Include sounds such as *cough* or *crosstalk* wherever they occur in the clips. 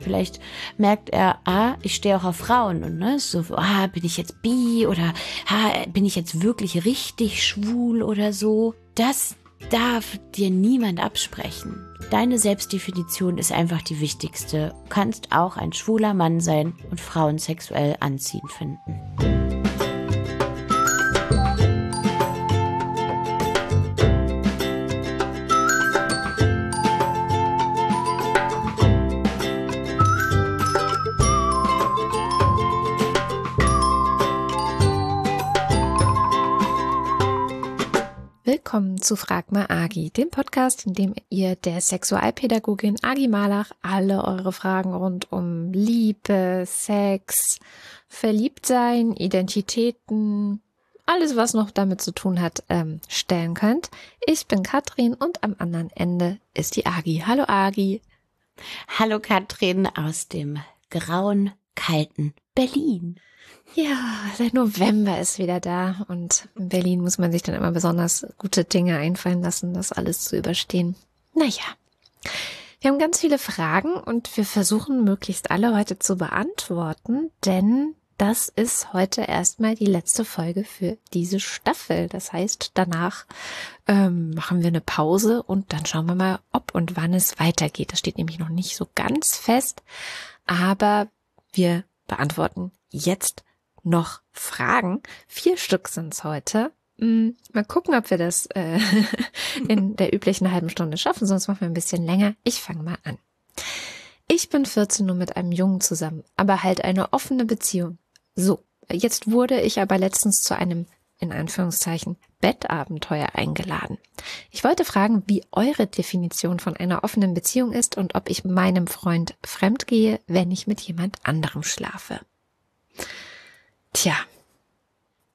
Vielleicht merkt er, ah, ich stehe auch auf Frauen und ne, so, ah, bin ich jetzt bi oder ah, bin ich jetzt wirklich richtig schwul oder so. Das darf dir niemand absprechen. Deine Selbstdefinition ist einfach die wichtigste. Du kannst auch ein schwuler Mann sein und Frauen sexuell anziehend finden. Willkommen zu Frag mal Agi, dem Podcast, in dem ihr der Sexualpädagogin Agi Malach alle eure Fragen rund um Liebe, Sex, Verliebtsein, Identitäten, alles was noch damit zu tun hat, ähm, stellen könnt. Ich bin Katrin und am anderen Ende ist die Agi. Hallo Agi. Hallo Katrin aus dem grauen, kalten Berlin. Ja, der November ist wieder da und in Berlin muss man sich dann immer besonders gute Dinge einfallen lassen, das alles zu überstehen. Naja, wir haben ganz viele Fragen und wir versuchen möglichst alle heute zu beantworten, denn das ist heute erstmal die letzte Folge für diese Staffel. Das heißt, danach ähm, machen wir eine Pause und dann schauen wir mal, ob und wann es weitergeht. Das steht nämlich noch nicht so ganz fest, aber wir beantworten jetzt noch Fragen. Vier Stück sind's heute. Hm, mal gucken, ob wir das äh, *laughs* in der üblichen halben Stunde schaffen, sonst machen wir ein bisschen länger. Ich fange mal an. Ich bin 14 nur mit einem Jungen zusammen, aber halt eine offene Beziehung. So, jetzt wurde ich aber letztens zu einem, in Anführungszeichen, Bettabenteuer eingeladen. Ich wollte fragen, wie eure Definition von einer offenen Beziehung ist und ob ich meinem Freund fremd gehe, wenn ich mit jemand anderem schlafe. Tja,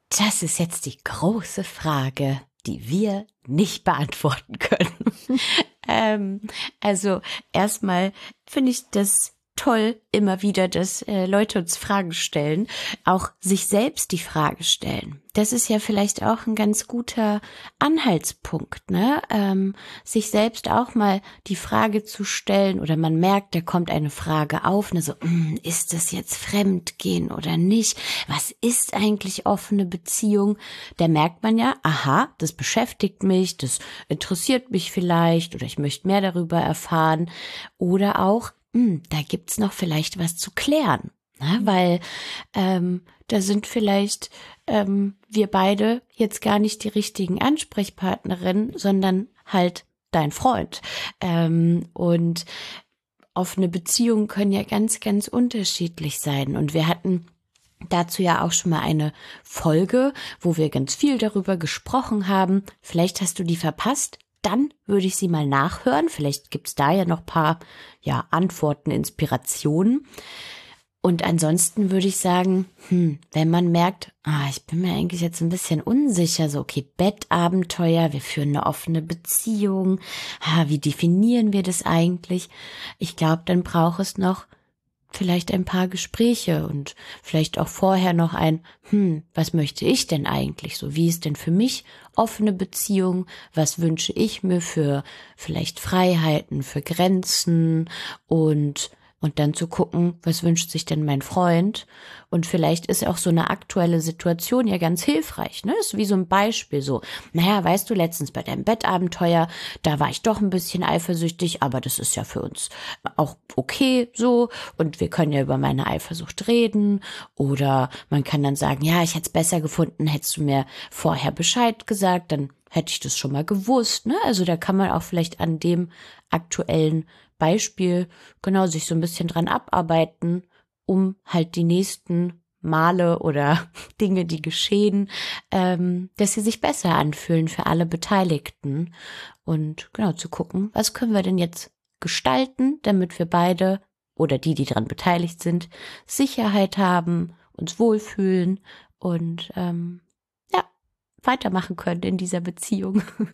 das ist jetzt die große Frage, die wir nicht beantworten können. *laughs* ähm, also erstmal finde ich das toll immer wieder, dass äh, Leute uns Fragen stellen, auch sich selbst die Frage stellen. Das ist ja vielleicht auch ein ganz guter Anhaltspunkt, ne? Ähm, sich selbst auch mal die Frage zu stellen oder man merkt, da kommt eine Frage auf, ne? So, mh, hm, ist das jetzt Fremdgehen oder nicht? Was ist eigentlich offene Beziehung? Da merkt man ja, aha, das beschäftigt mich, das interessiert mich vielleicht oder ich möchte mehr darüber erfahren oder auch hm, da gibt's noch vielleicht was zu klären. Ne? Mhm. Weil ähm, da sind vielleicht ähm, wir beide jetzt gar nicht die richtigen Ansprechpartnerinnen, sondern halt dein Freund. Ähm, und offene Beziehungen können ja ganz, ganz unterschiedlich sein. Und wir hatten dazu ja auch schon mal eine Folge, wo wir ganz viel darüber gesprochen haben. Vielleicht hast du die verpasst dann würde ich sie mal nachhören. Vielleicht gibt's da ja noch paar ja, Antworten, Inspirationen. Und ansonsten würde ich sagen, hm, wenn man merkt, ah, ich bin mir eigentlich jetzt ein bisschen unsicher, so okay, Bettabenteuer, wir führen eine offene Beziehung, ah, wie definieren wir das eigentlich? Ich glaube, dann braucht es noch vielleicht ein paar Gespräche und vielleicht auch vorher noch ein, hm, was möchte ich denn eigentlich so? Wie ist denn für mich offene Beziehung? Was wünsche ich mir für vielleicht Freiheiten, für Grenzen und und dann zu gucken, was wünscht sich denn mein Freund? Und vielleicht ist auch so eine aktuelle Situation ja ganz hilfreich, ne? Ist wie so ein Beispiel so. Naja, weißt du, letztens bei deinem Bettabenteuer, da war ich doch ein bisschen eifersüchtig, aber das ist ja für uns auch okay so. Und wir können ja über meine Eifersucht reden. Oder man kann dann sagen, ja, ich hätte es besser gefunden, hättest du mir vorher Bescheid gesagt, dann hätte ich das schon mal gewusst. Ne? Also da kann man auch vielleicht an dem aktuellen Beispiel genau sich so ein bisschen dran abarbeiten, um halt die nächsten Male oder *laughs* Dinge, die geschehen, ähm, dass sie sich besser anfühlen für alle Beteiligten und genau zu gucken, was können wir denn jetzt gestalten, damit wir beide oder die, die daran beteiligt sind, Sicherheit haben, uns wohlfühlen und ähm, ja weitermachen können in dieser Beziehung. *laughs*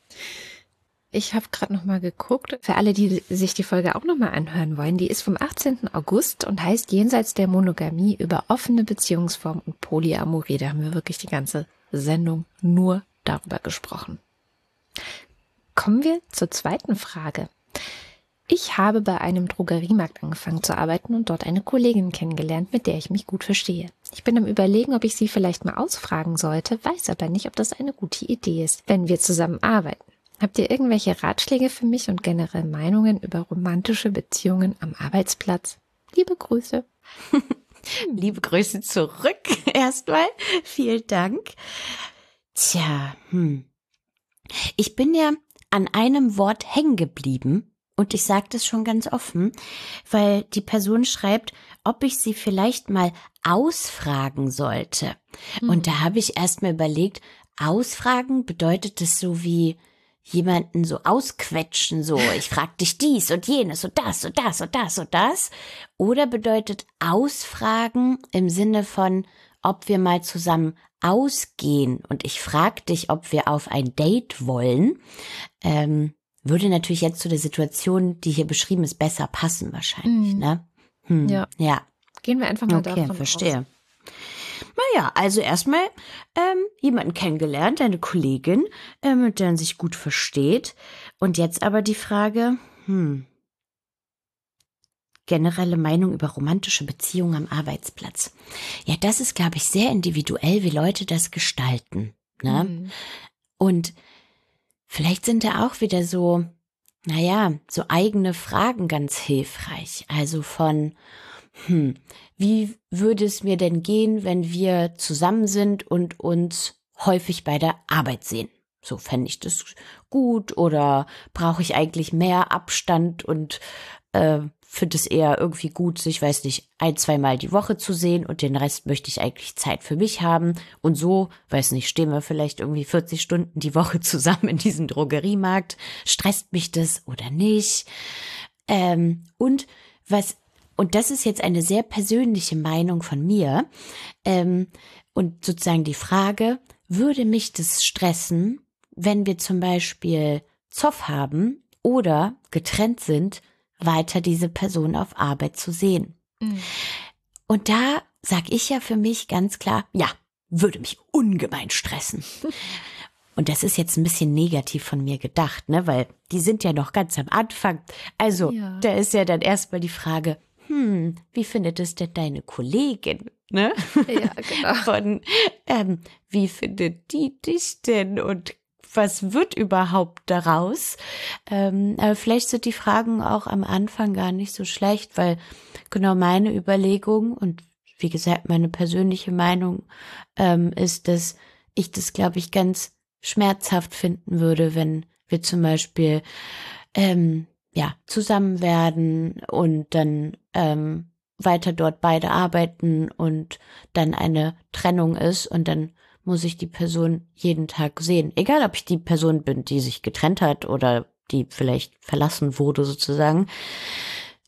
Ich habe gerade noch mal geguckt. Für alle, die sich die Folge auch noch mal anhören wollen, die ist vom 18. August und heißt Jenseits der Monogamie über offene Beziehungsformen und Polyamorie. Da haben wir wirklich die ganze Sendung nur darüber gesprochen. Kommen wir zur zweiten Frage. Ich habe bei einem Drogeriemarkt angefangen zu arbeiten und dort eine Kollegin kennengelernt, mit der ich mich gut verstehe. Ich bin am Überlegen, ob ich sie vielleicht mal ausfragen sollte, weiß aber nicht, ob das eine gute Idee ist, wenn wir zusammen arbeiten. Habt ihr irgendwelche Ratschläge für mich und generell Meinungen über romantische Beziehungen am Arbeitsplatz? Liebe Grüße. *laughs* Liebe Grüße zurück *laughs* erstmal. Vielen Dank. Tja, hm. Ich bin ja an einem Wort hängen geblieben und ich sage das schon ganz offen, weil die Person schreibt, ob ich sie vielleicht mal ausfragen sollte. Mhm. Und da habe ich erst mal überlegt, ausfragen bedeutet das so wie jemanden so ausquetschen, so ich frag dich dies und jenes und das und das und das und das. Oder bedeutet ausfragen im Sinne von, ob wir mal zusammen ausgehen und ich frag dich, ob wir auf ein Date wollen. Ähm, würde natürlich jetzt zu der Situation, die hier beschrieben ist, besser passen wahrscheinlich, mhm. ne? Hm. Ja. Ja. Gehen wir einfach mal okay, davon verstehe. Aus. Naja, also erstmal ähm, jemanden kennengelernt, eine Kollegin, äh, mit der man sich gut versteht. Und jetzt aber die Frage, hm, generelle Meinung über romantische Beziehungen am Arbeitsplatz. Ja, das ist, glaube ich, sehr individuell, wie Leute das gestalten. Ne? Mhm. Und Vielleicht sind da auch wieder so, naja, so eigene Fragen ganz hilfreich. Also von, hm, wie würde es mir denn gehen, wenn wir zusammen sind und uns häufig bei der Arbeit sehen? So fände ich das gut oder brauche ich eigentlich mehr Abstand und äh, finde es eher irgendwie gut, sich, weiß nicht, ein, zweimal die Woche zu sehen und den Rest möchte ich eigentlich Zeit für mich haben. Und so, weiß nicht, stehen wir vielleicht irgendwie 40 Stunden die Woche *laughs* zusammen in diesem Drogeriemarkt. Stresst mich das oder nicht? Ähm, und was, und das ist jetzt eine sehr persönliche Meinung von mir, ähm, und sozusagen die Frage, würde mich das stressen, wenn wir zum Beispiel Zoff haben oder getrennt sind weiter diese Person auf Arbeit zu sehen. Mhm. Und da sag ich ja für mich ganz klar, ja, würde mich ungemein stressen. *laughs* Und das ist jetzt ein bisschen negativ von mir gedacht, ne, weil die sind ja noch ganz am Anfang. Also, ja. da ist ja dann erstmal die Frage, hm, wie findet es denn deine Kollegin? Ne? Ja, genau. *laughs* Von, ähm, wie findet die dich denn? Und was wird überhaupt daraus? Ähm, aber vielleicht sind die Fragen auch am Anfang gar nicht so schlecht, weil genau meine Überlegung und wie gesagt, meine persönliche Meinung ähm, ist, dass ich das, glaube ich, ganz schmerzhaft finden würde, wenn wir zum Beispiel ähm, ja zusammen werden und dann ähm, weiter dort beide arbeiten und dann eine Trennung ist und dann muss ich die Person jeden Tag sehen. Egal, ob ich die Person bin, die sich getrennt hat oder die vielleicht verlassen wurde sozusagen.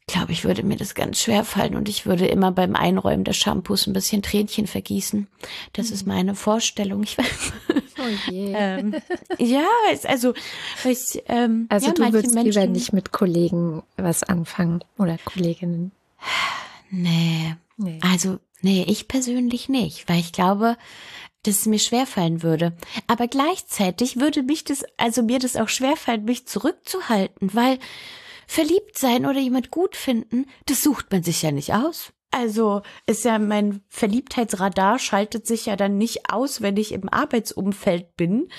Glaube ich, würde mir das ganz schwer fallen und ich würde immer beim Einräumen des Shampoos ein bisschen Tränchen vergießen. Das mhm. ist meine Vorstellung. Ich weiß. Oh je. ähm, ja, also ich, ähm, also ja, du würdest Menschen, lieber nicht mit Kollegen was anfangen oder Kolleginnen. Nee. nee. Also nee, ich persönlich nicht, weil ich glaube, dass es mir schwerfallen würde. Aber gleichzeitig würde mich das, also mir das auch schwerfallen, mich zurückzuhalten, weil verliebt sein oder jemand gut finden, das sucht man sich ja nicht aus. Also ist ja mein Verliebtheitsradar schaltet sich ja dann nicht aus, wenn ich im Arbeitsumfeld bin,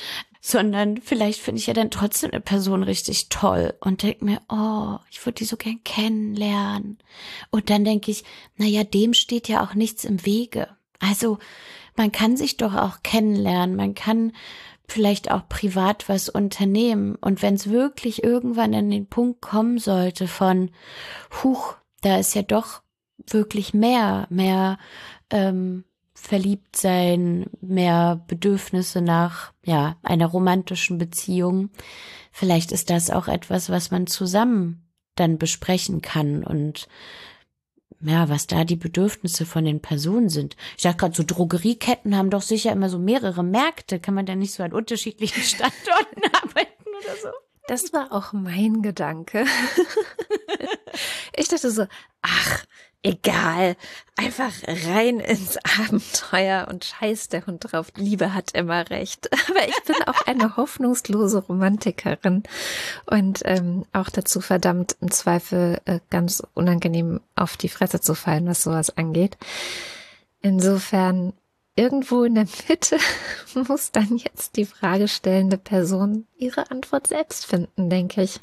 sondern vielleicht finde ich ja dann trotzdem eine Person richtig toll und denke mir, oh, ich würde die so gern kennenlernen. Und dann denke ich, naja, dem steht ja auch nichts im Wege. Also man kann sich doch auch kennenlernen, man kann vielleicht auch privat was unternehmen. Und wenn es wirklich irgendwann an den Punkt kommen sollte von, huch, da ist ja doch wirklich mehr, mehr ähm, verliebt sein, mehr Bedürfnisse nach ja einer romantischen Beziehung. Vielleicht ist das auch etwas, was man zusammen dann besprechen kann und ja, was da die Bedürfnisse von den Personen sind. Ich dachte gerade, so Drogerieketten haben doch sicher immer so mehrere Märkte. Kann man da nicht so an unterschiedlichen *laughs* Standorten arbeiten oder so? Das war auch mein Gedanke. *laughs* ich dachte so, ach, egal, einfach rein ins *laughs* Abenteuer und scheiß der Hund drauf. Liebe hat immer recht. *laughs* Aber ich bin auch eine hoffnungslose Romantikerin und ähm, auch dazu verdammt, im Zweifel äh, ganz unangenehm auf die Fresse zu fallen, was sowas angeht. Insofern irgendwo in der Mitte *laughs* muss dann jetzt die fragestellende Person ihre Antwort selbst finden, denke ich.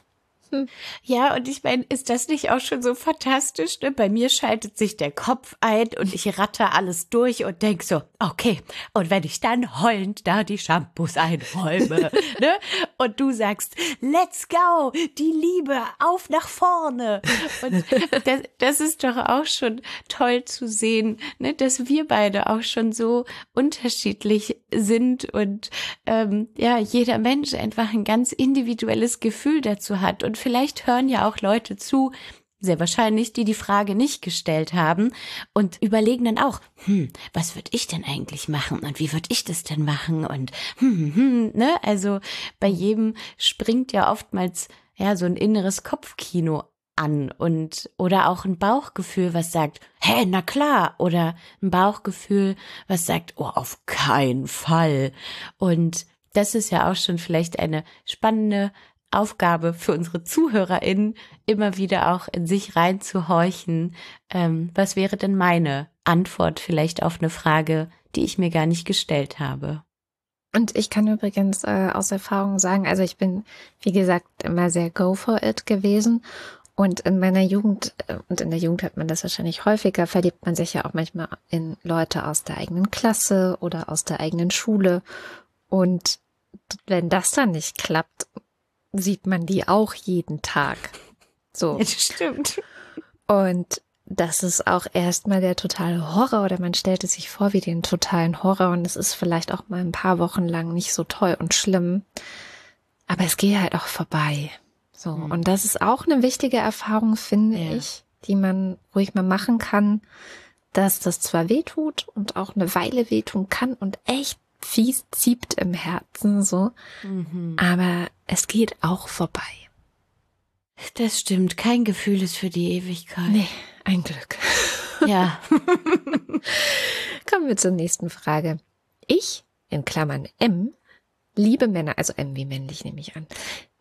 Ja, und ich meine, ist das nicht auch schon so fantastisch? Ne? Bei mir schaltet sich der Kopf ein und ich ratter alles durch und denk so, okay, und wenn ich dann heulend da die Shampoos einräume, *laughs* ne? Und du sagst, let's go, die Liebe, auf nach vorne. Und *laughs* das, das ist doch auch schon toll zu sehen, ne? dass wir beide auch schon so unterschiedlich sind und ähm, ja, jeder Mensch einfach ein ganz individuelles Gefühl dazu hat und vielleicht hören ja auch Leute zu, sehr wahrscheinlich, die die Frage nicht gestellt haben und überlegen dann auch, hm, was würde ich denn eigentlich machen und wie würde ich das denn machen und hm, hm, hm, ne? Also bei jedem springt ja oftmals ja so ein inneres Kopfkino an und oder auch ein Bauchgefühl, was sagt, hä, na klar, oder ein Bauchgefühl, was sagt, oh, auf keinen Fall. Und das ist ja auch schon vielleicht eine spannende Aufgabe für unsere ZuhörerInnen, immer wieder auch in sich reinzuhorchen. Ähm, was wäre denn meine Antwort vielleicht auf eine Frage, die ich mir gar nicht gestellt habe? Und ich kann übrigens äh, aus Erfahrung sagen, also ich bin, wie gesagt, immer sehr go for it gewesen. Und in meiner Jugend, äh, und in der Jugend hat man das wahrscheinlich häufiger, verliebt man sich ja auch manchmal in Leute aus der eigenen Klasse oder aus der eigenen Schule. Und wenn das dann nicht klappt, sieht man die auch jeden Tag. So. Ja, das stimmt. Und das ist auch erstmal der totale Horror oder man stellt es sich vor wie den totalen Horror und es ist vielleicht auch mal ein paar Wochen lang nicht so toll und schlimm. Aber es geht halt auch vorbei. So. Mhm. Und das ist auch eine wichtige Erfahrung, finde ja. ich, die man ruhig mal machen kann, dass das zwar weh tut und auch eine Weile wehtun kann und echt fies zieht im Herzen so. Mhm. Aber es geht auch vorbei. Das stimmt. Kein Gefühl ist für die Ewigkeit. Nee, ein Glück. *laughs* Ja. Kommen wir zur nächsten Frage. Ich, in Klammern M, liebe Männer, also M wie männlich nehme ich an,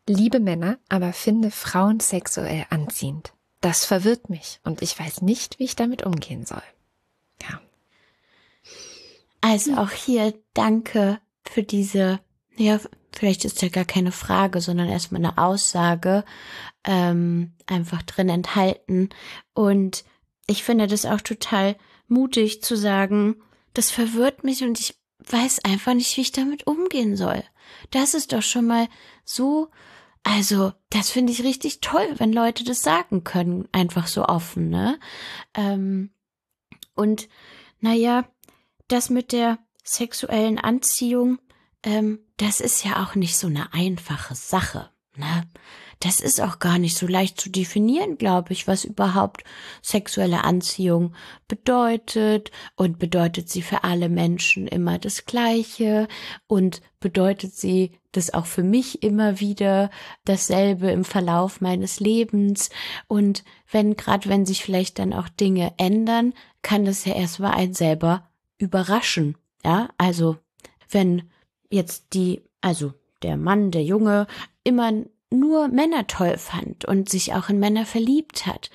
liebe Männer, aber finde Frauen sexuell anziehend. Das verwirrt mich und ich weiß nicht, wie ich damit umgehen soll. Also auch hier danke für diese, ja, vielleicht ist ja gar keine Frage, sondern erstmal eine Aussage ähm, einfach drin enthalten. Und ich finde das auch total mutig zu sagen, das verwirrt mich und ich weiß einfach nicht, wie ich damit umgehen soll. Das ist doch schon mal so, also das finde ich richtig toll, wenn Leute das sagen können, einfach so offen, ne? Ähm, und naja, das mit der sexuellen Anziehung, ähm, das ist ja auch nicht so eine einfache Sache. Ne? Das ist auch gar nicht so leicht zu definieren, glaube ich, was überhaupt sexuelle Anziehung bedeutet und bedeutet sie für alle Menschen immer das Gleiche und bedeutet sie das auch für mich immer wieder dasselbe im Verlauf meines Lebens und wenn gerade wenn sich vielleicht dann auch Dinge ändern, kann das ja erstmal ein selber überraschen. Ja, also wenn jetzt die, also der Mann, der Junge, immer nur Männer toll fand und sich auch in Männer verliebt hat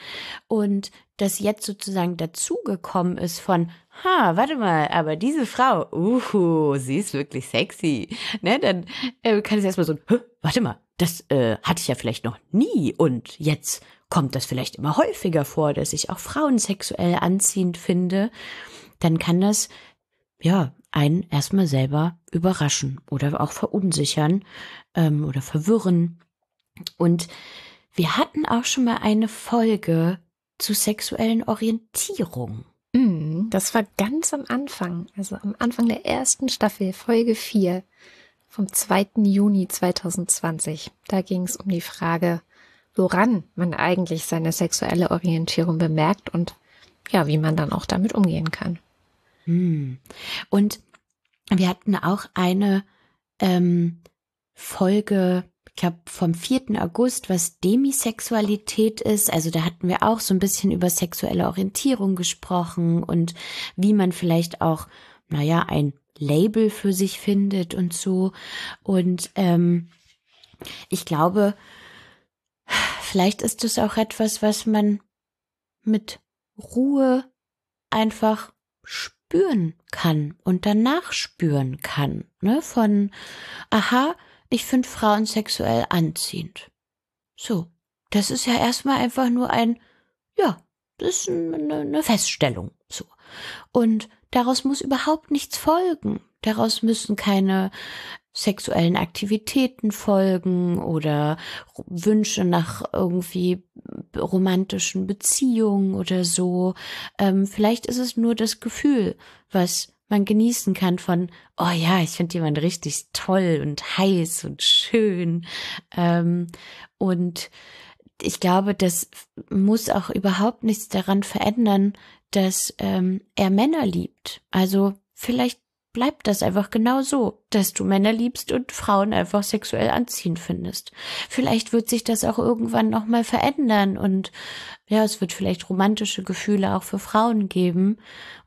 und das jetzt sozusagen dazugekommen ist von, ha, warte mal, aber diese Frau, uhu, sie ist wirklich sexy, ne, dann äh, kann es erstmal so, warte mal, das äh, hatte ich ja vielleicht noch nie und jetzt kommt das vielleicht immer häufiger vor, dass ich auch Frauen sexuell anziehend finde dann kann das ja einen erstmal selber überraschen oder auch verunsichern ähm, oder verwirren. Und wir hatten auch schon mal eine Folge zu sexuellen Orientierung. Mm, das war ganz am Anfang, also am Anfang der ersten Staffel, Folge 4 vom 2. Juni 2020. Da ging es um die Frage, woran man eigentlich seine sexuelle Orientierung bemerkt und ja, wie man dann auch damit umgehen kann. Hm. Und wir hatten auch eine ähm, Folge ich glaube, vom 4. August, was Demisexualität ist. Also da hatten wir auch so ein bisschen über sexuelle Orientierung gesprochen und wie man vielleicht auch, naja, ein Label für sich findet und so. Und ähm, ich glaube, vielleicht ist es auch etwas, was man mit Ruhe einfach spüren kann und danach spüren kann. Ne? Von, aha, ich finde Frauen sexuell anziehend. So, das ist ja erstmal einfach nur ein, ja, das ist eine, eine Feststellung. So. Und daraus muss überhaupt nichts folgen. Daraus müssen keine sexuellen Aktivitäten folgen oder Wünsche nach irgendwie romantischen Beziehungen oder so. Ähm, vielleicht ist es nur das Gefühl, was man genießen kann von, oh ja, ich finde jemand richtig toll und heiß und schön. Ähm, und ich glaube, das muss auch überhaupt nichts daran verändern, dass ähm, er Männer liebt. Also vielleicht bleibt das einfach genau so, dass du Männer liebst und Frauen einfach sexuell anziehend findest. Vielleicht wird sich das auch irgendwann nochmal verändern und ja, es wird vielleicht romantische Gefühle auch für Frauen geben.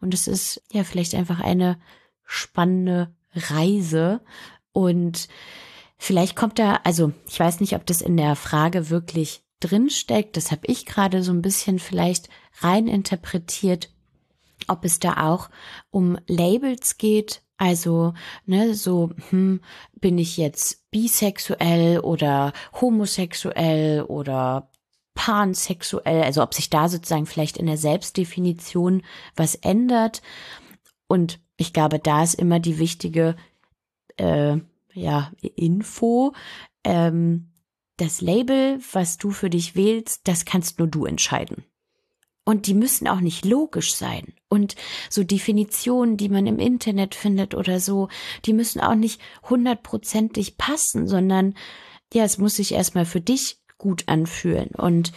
Und es ist ja vielleicht einfach eine spannende Reise. Und vielleicht kommt da, also ich weiß nicht, ob das in der Frage wirklich drinsteckt, das habe ich gerade so ein bisschen vielleicht rein interpretiert, ob es da auch um Labels geht, also, ne, so, hm, bin ich jetzt bisexuell oder homosexuell oder pansexuell, also ob sich da sozusagen vielleicht in der Selbstdefinition was ändert. Und ich glaube, da ist immer die wichtige, äh, ja, Info. Ähm, das Label, was du für dich wählst, das kannst nur du entscheiden. Und die müssen auch nicht logisch sein. Und so Definitionen, die man im Internet findet oder so, die müssen auch nicht hundertprozentig passen, sondern ja, es muss sich erstmal für dich gut anfühlen. Und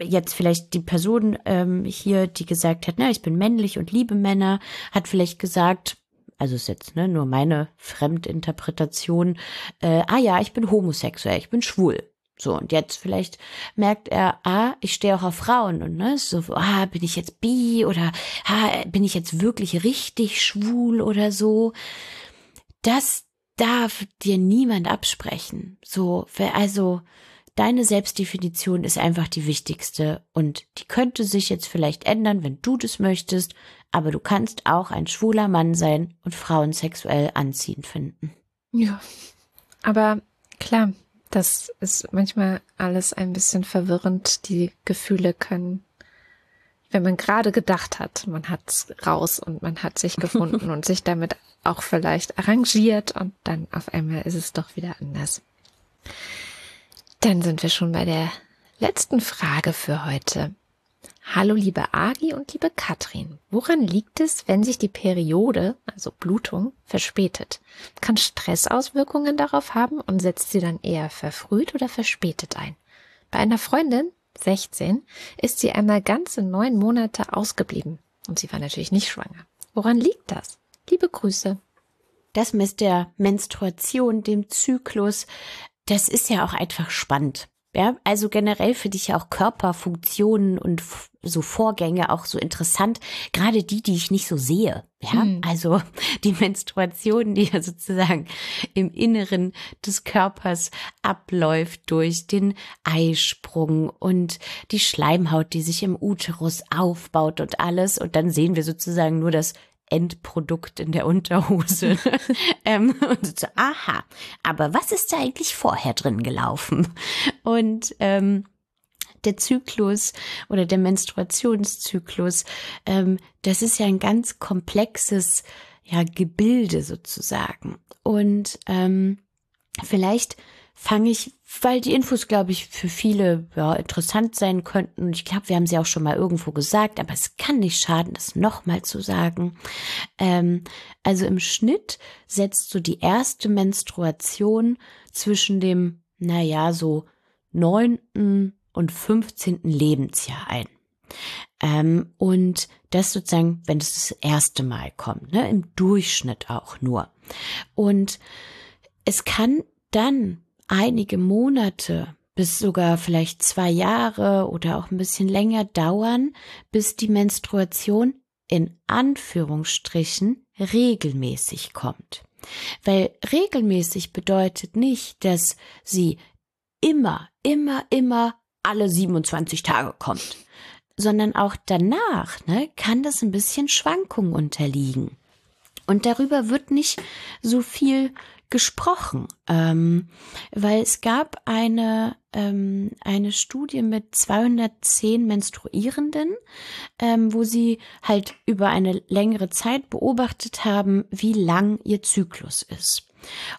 jetzt vielleicht die Person ähm, hier, die gesagt hat, na, ich bin männlich und liebe Männer, hat vielleicht gesagt, also ist jetzt ne, nur meine Fremdinterpretation, äh, ah ja, ich bin homosexuell, ich bin schwul. So, und jetzt vielleicht merkt er, ah, ich stehe auch auf Frauen und ne, so, ah, bin ich jetzt bi oder ah, bin ich jetzt wirklich richtig schwul oder so. Das darf dir niemand absprechen. So, also deine Selbstdefinition ist einfach die wichtigste und die könnte sich jetzt vielleicht ändern, wenn du das möchtest, aber du kannst auch ein schwuler Mann sein und Frauen sexuell anziehend finden. Ja, aber klar, das ist manchmal alles ein bisschen verwirrend. Die Gefühle können, wenn man gerade gedacht hat, man hat's raus und man hat sich *laughs* gefunden und sich damit auch vielleicht arrangiert und dann auf einmal ist es doch wieder anders. Dann sind wir schon bei der letzten Frage für heute. Hallo liebe Agi und liebe Katrin. Woran liegt es, wenn sich die Periode, also Blutung, verspätet? Kann Stress Auswirkungen darauf haben und setzt sie dann eher verfrüht oder verspätet ein? Bei einer Freundin, 16, ist sie einmal ganze neun Monate ausgeblieben und sie war natürlich nicht schwanger. Woran liegt das? Liebe Grüße. Das mit der Menstruation, dem Zyklus, das ist ja auch einfach spannend. Ja, also generell finde ich ja auch Körperfunktionen und so Vorgänge auch so interessant, gerade die, die ich nicht so sehe. Ja, mhm. also *laughs* die Menstruation, die ja sozusagen im Inneren des Körpers abläuft durch den Eisprung und die Schleimhaut, die sich im Uterus aufbaut und alles. Und dann sehen wir sozusagen nur das Endprodukt in der Unterhose. *laughs* ähm, und so, aha, aber was ist da eigentlich vorher drin gelaufen? Und ähm, der Zyklus oder der Menstruationszyklus, ähm, das ist ja ein ganz komplexes ja, Gebilde sozusagen. Und ähm, vielleicht fange ich, weil die Infos, glaube ich, für viele ja, interessant sein könnten. Ich glaube, wir haben sie auch schon mal irgendwo gesagt, aber es kann nicht schaden, das nochmal zu sagen. Ähm, also im Schnitt setzt du die erste Menstruation zwischen dem, naja, so neunten und fünfzehnten Lebensjahr ein. Ähm, und das sozusagen, wenn das das erste Mal kommt, ne, im Durchschnitt auch nur. Und es kann dann einige Monate bis sogar vielleicht zwei Jahre oder auch ein bisschen länger dauern, bis die Menstruation in Anführungsstrichen regelmäßig kommt. Weil regelmäßig bedeutet nicht, dass sie immer, immer, immer alle 27 Tage kommt, sondern auch danach ne, kann das ein bisschen Schwankungen unterliegen. Und darüber wird nicht so viel gesprochen, ähm, weil es gab eine, ähm, eine Studie mit 210 Menstruierenden, ähm, wo sie halt über eine längere Zeit beobachtet haben, wie lang ihr Zyklus ist.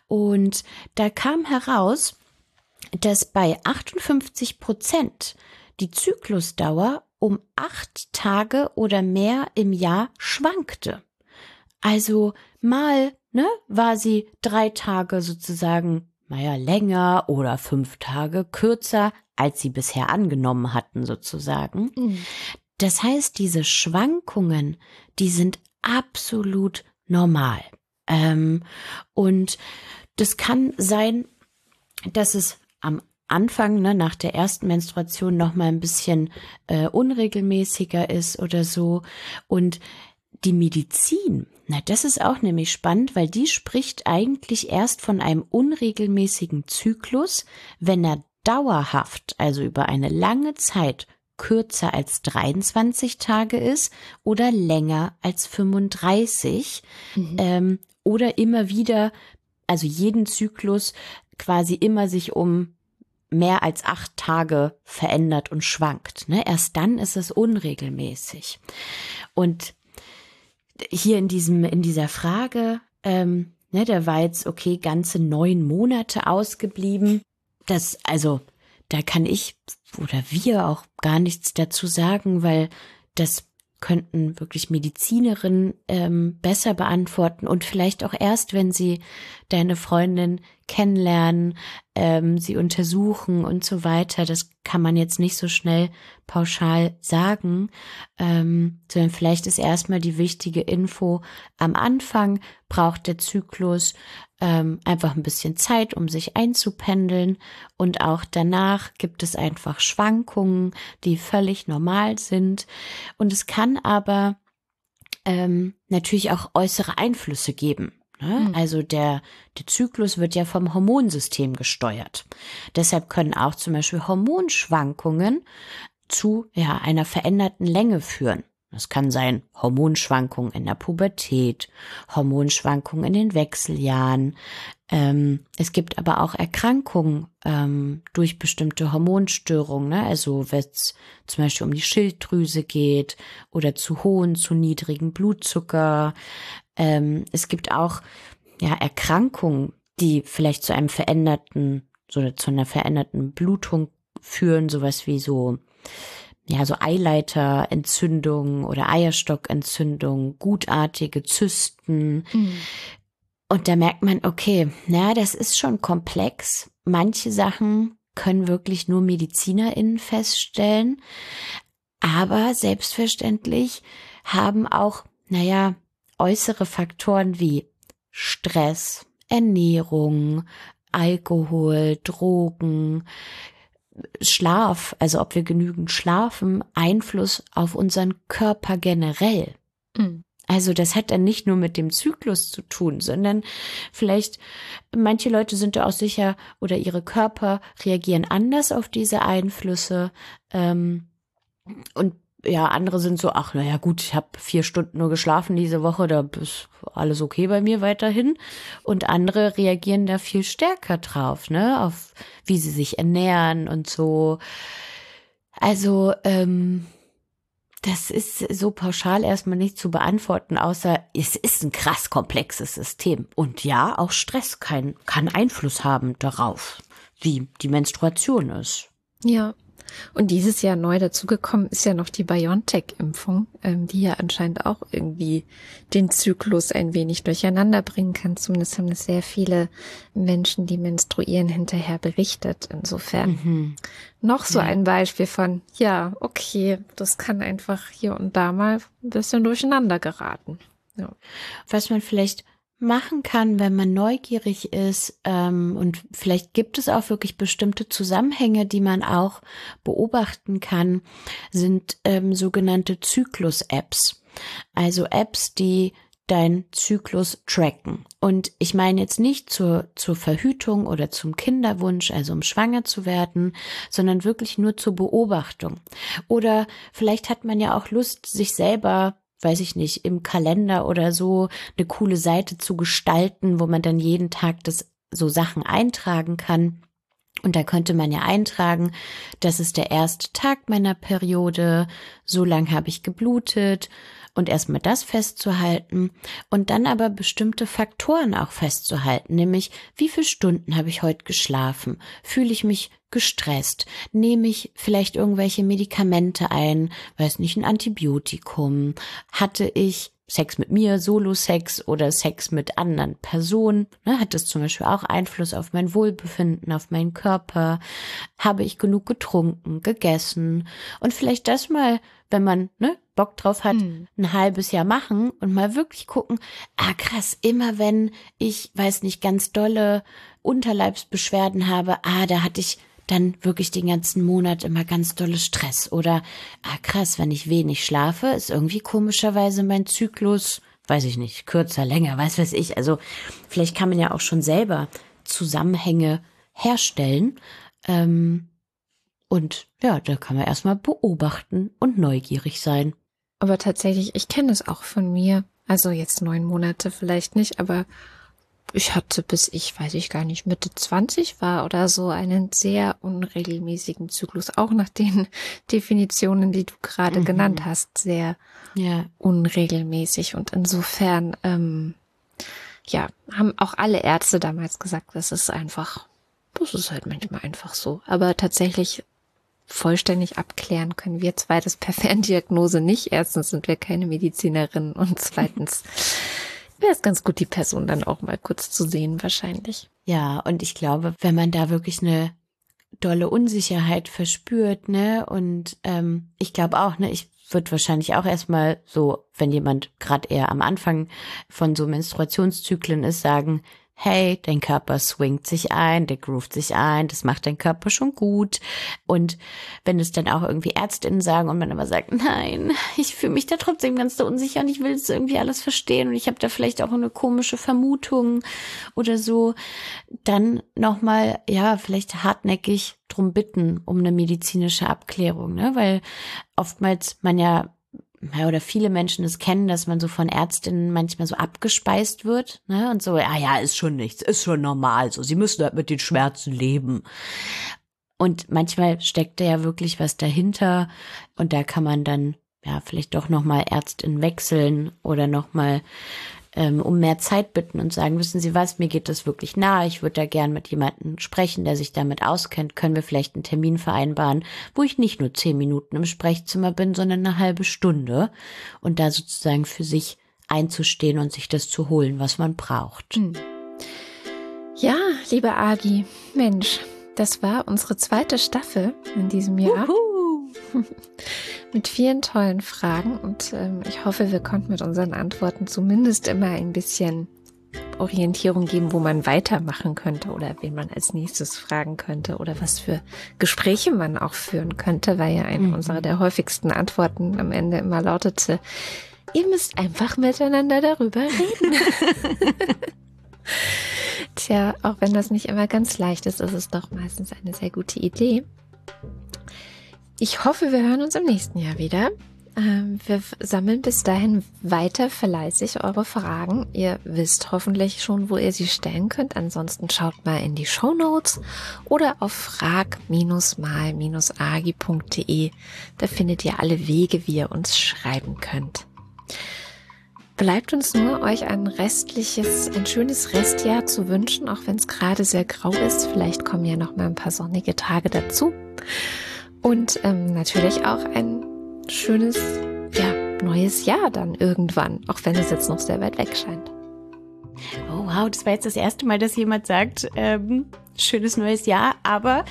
Und da kam heraus, dass bei 58 Prozent die Zyklusdauer um acht Tage oder mehr im Jahr schwankte. Also mal ne, war sie drei Tage sozusagen, naja, länger oder fünf Tage kürzer, als sie bisher angenommen hatten, sozusagen. Mhm. Das heißt, diese Schwankungen, die sind absolut normal. Ähm, und das kann sein, dass es am Anfang, ne, nach der ersten Menstruation noch mal ein bisschen äh, unregelmäßiger ist oder so. Und die Medizin, na, das ist auch nämlich spannend, weil die spricht eigentlich erst von einem unregelmäßigen Zyklus, wenn er dauerhaft, also über eine lange Zeit kürzer als 23 Tage ist oder länger als 35 mhm. ähm, oder immer wieder, also jeden Zyklus quasi immer sich um mehr als acht Tage verändert und schwankt. Ne? Erst dann ist es unregelmäßig. Und hier in diesem, in dieser Frage, ähm, ne, da war jetzt, okay, ganze neun Monate ausgeblieben. Das, also, da kann ich oder wir auch gar nichts dazu sagen, weil das könnten wirklich Medizinerinnen ähm, besser beantworten und vielleicht auch erst, wenn sie deine Freundin kennenlernen, ähm, sie untersuchen und so weiter. Das kann man jetzt nicht so schnell pauschal sagen, ähm, sondern vielleicht ist erstmal die wichtige Info am Anfang braucht der Zyklus ähm, einfach ein bisschen Zeit, um sich einzupendeln und auch danach gibt es einfach Schwankungen, die völlig normal sind und es kann aber ähm, natürlich auch äußere Einflüsse geben. Ne? Mhm. Also der, der Zyklus wird ja vom Hormonsystem gesteuert. Deshalb können auch zum Beispiel Hormonschwankungen zu ja, einer veränderten Länge führen. Das kann sein Hormonschwankungen in der Pubertät, Hormonschwankungen in den Wechseljahren. Ähm, es gibt aber auch Erkrankungen ähm, durch bestimmte Hormonstörungen, ne? also wenn es zum Beispiel um die Schilddrüse geht oder zu hohen, zu niedrigen Blutzucker. Ähm, es gibt auch ja, Erkrankungen, die vielleicht zu einem veränderten, so zu einer veränderten Blutung führen, sowas wie so ja, so Eileiterentzündung oder Eierstockentzündung, gutartige Zysten. Mhm. Und da merkt man, okay, na, das ist schon komplex. Manche Sachen können wirklich nur MedizinerInnen feststellen. Aber selbstverständlich haben auch, naja, äußere Faktoren wie Stress, Ernährung, Alkohol, Drogen, Schlaf, also ob wir genügend schlafen, Einfluss auf unseren Körper generell. Mhm. Also das hat dann nicht nur mit dem Zyklus zu tun, sondern vielleicht manche Leute sind da auch sicher oder ihre Körper reagieren anders auf diese Einflüsse. Ähm, und ja, andere sind so, ach, naja, gut, ich habe vier Stunden nur geschlafen diese Woche, da ist alles okay bei mir weiterhin. Und andere reagieren da viel stärker drauf, ne, auf wie sie sich ernähren und so. Also, ähm, das ist so pauschal erstmal nicht zu beantworten, außer es ist ein krass komplexes System. Und ja, auch Stress kann, kann Einfluss haben darauf, wie die Menstruation ist. Ja, und dieses Jahr neu dazugekommen ist ja noch die BioNTech-Impfung, ähm, die ja anscheinend auch irgendwie den Zyklus ein wenig durcheinander bringen kann. Zumindest haben es sehr viele Menschen, die menstruieren, hinterher berichtet. Insofern mhm. noch so ja. ein Beispiel von, ja, okay, das kann einfach hier und da mal ein bisschen durcheinander geraten. Ja. Was man vielleicht machen kann, wenn man neugierig ist ähm, und vielleicht gibt es auch wirklich bestimmte Zusammenhänge, die man auch beobachten kann, sind ähm, sogenannte Zyklus-Apps. Also Apps, die dein Zyklus tracken. Und ich meine jetzt nicht zur, zur Verhütung oder zum Kinderwunsch, also um schwanger zu werden, sondern wirklich nur zur Beobachtung. Oder vielleicht hat man ja auch Lust, sich selber weiß ich nicht, im Kalender oder so eine coole Seite zu gestalten, wo man dann jeden Tag das so Sachen eintragen kann. Und da könnte man ja eintragen, das ist der erste Tag meiner Periode, so lang habe ich geblutet und erstmal das festzuhalten und dann aber bestimmte Faktoren auch festzuhalten, nämlich wie viele Stunden habe ich heute geschlafen, fühle ich mich gestresst, nehme ich vielleicht irgendwelche Medikamente ein, weiß nicht, ein Antibiotikum, hatte ich Sex mit mir, Solo-Sex oder Sex mit anderen Personen, ne, hat das zum Beispiel auch Einfluss auf mein Wohlbefinden, auf meinen Körper, habe ich genug getrunken, gegessen? Und vielleicht das mal, wenn man ne, Bock drauf hat, hm. ein halbes Jahr machen und mal wirklich gucken, ah krass, immer wenn ich, weiß nicht, ganz dolle Unterleibsbeschwerden habe, ah, da hatte ich dann wirklich den ganzen Monat immer ganz dolle Stress. Oder, ah krass, wenn ich wenig schlafe, ist irgendwie komischerweise mein Zyklus, weiß ich nicht, kürzer, länger, weiß weiß ich. Also vielleicht kann man ja auch schon selber Zusammenhänge herstellen. Ähm, und ja, da kann man erstmal beobachten und neugierig sein. Aber tatsächlich, ich kenne es auch von mir. Also jetzt neun Monate vielleicht nicht, aber ich hatte bis ich, weiß ich gar nicht, Mitte 20 war oder so einen sehr unregelmäßigen Zyklus, auch nach den *laughs* Definitionen, die du gerade mhm. genannt hast, sehr ja. unregelmäßig. Und insofern, ähm, ja, haben auch alle Ärzte damals gesagt, das ist einfach, das ist halt manchmal einfach so. Aber tatsächlich vollständig abklären können wir zwei das per Ferndiagnose *laughs* nicht. Erstens sind wir keine Medizinerin und *laughs* zweitens wäre es ganz gut, die Person dann auch mal kurz zu sehen, wahrscheinlich. Ja, und ich glaube, wenn man da wirklich eine dolle Unsicherheit verspürt, ne, und ähm, ich glaube auch, ne, ich würde wahrscheinlich auch erstmal so, wenn jemand gerade eher am Anfang von so Menstruationszyklen ist, sagen, hey, dein Körper swingt sich ein, der groovt sich ein, das macht dein Körper schon gut. Und wenn es dann auch irgendwie Ärztinnen sagen und man immer sagt, nein, ich fühle mich da trotzdem ganz so unsicher und ich will es irgendwie alles verstehen und ich habe da vielleicht auch eine komische Vermutung oder so, dann nochmal, ja, vielleicht hartnäckig drum bitten um eine medizinische Abklärung, ne? Weil oftmals man ja, oder viele Menschen es kennen, dass man so von Ärztinnen manchmal so abgespeist wird, ne? Und so, ja, ja, ist schon nichts, ist schon normal, so, sie müssen halt mit den Schmerzen leben. Und manchmal steckt da ja wirklich was dahinter und da kann man dann ja vielleicht doch noch mal Ärztin wechseln oder noch mal ähm, um mehr Zeit bitten und sagen, wissen Sie was, mir geht das wirklich nahe, ich würde da gern mit jemandem sprechen, der sich damit auskennt, können wir vielleicht einen Termin vereinbaren, wo ich nicht nur zehn Minuten im Sprechzimmer bin, sondern eine halbe Stunde und da sozusagen für sich einzustehen und sich das zu holen, was man braucht. Hm. Ja, liebe Agi, Mensch, das war unsere zweite Staffel in diesem Jahr. Uhu. Mit vielen tollen Fragen und ähm, ich hoffe, wir konnten mit unseren Antworten zumindest immer ein bisschen Orientierung geben, wo man weitermachen könnte oder wen man als nächstes fragen könnte oder was für Gespräche man auch führen könnte, weil ja eine mhm. unserer der häufigsten Antworten am Ende immer lautete, ihr müsst einfach miteinander darüber reden. *laughs* Tja, auch wenn das nicht immer ganz leicht ist, ist es doch meistens eine sehr gute Idee. Ich hoffe, wir hören uns im nächsten Jahr wieder. Ähm, wir sammeln bis dahin weiter fleißig eure Fragen. Ihr wisst hoffentlich schon, wo ihr sie stellen könnt. Ansonsten schaut mal in die Show Notes oder auf frag-mal-agi.de. Da findet ihr alle Wege, wie ihr uns schreiben könnt. Bleibt uns nur, euch ein restliches, ein schönes Restjahr zu wünschen, auch wenn es gerade sehr grau ist. Vielleicht kommen ja noch mal ein paar sonnige Tage dazu. Und ähm, natürlich auch ein schönes, ja, neues Jahr dann irgendwann, auch wenn es jetzt noch sehr weit weg scheint. Oh wow, das war jetzt das erste Mal, dass jemand sagt, ähm, schönes neues Jahr. Aber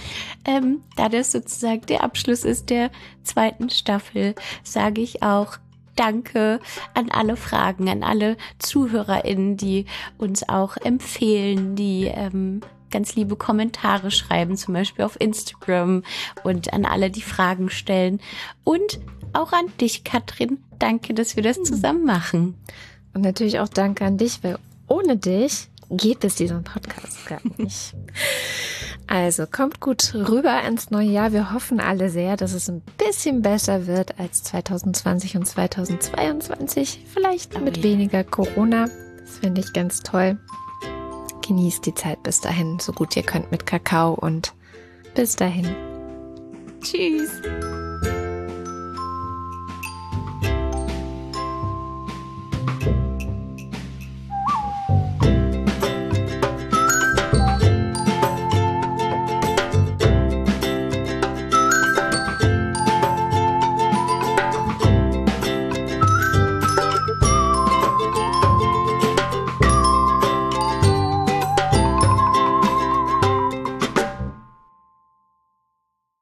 ähm, da das sozusagen der Abschluss ist der zweiten Staffel, sage ich auch danke an alle Fragen, an alle ZuhörerInnen, die uns auch empfehlen, die ähm, ganz liebe Kommentare schreiben, zum Beispiel auf Instagram und an alle, die Fragen stellen. Und auch an dich, Katrin. Danke, dass wir das hm. zusammen machen. Und natürlich auch danke an dich, weil ohne dich geht es diesen Podcast gar nicht. *laughs* Also kommt gut rüber ins neue Jahr. Wir hoffen alle sehr, dass es ein bisschen besser wird als 2020 und 2022. Vielleicht mit okay. weniger Corona. Das finde ich ganz toll. Genießt die Zeit bis dahin, so gut ihr könnt mit Kakao und bis dahin. Tschüss.